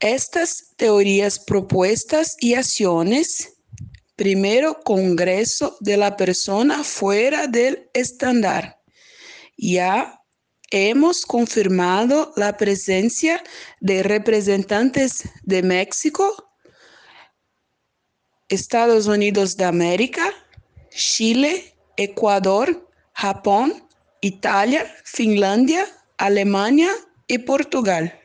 Estas teorías propuestas y acciones, primero Congreso de la persona fuera del estándar. Ya hemos confirmado la presencia de representantes de México, Estados Unidos de América, Chile, Ecuador, Japón, Italia, Finlandia, Alemania y Portugal.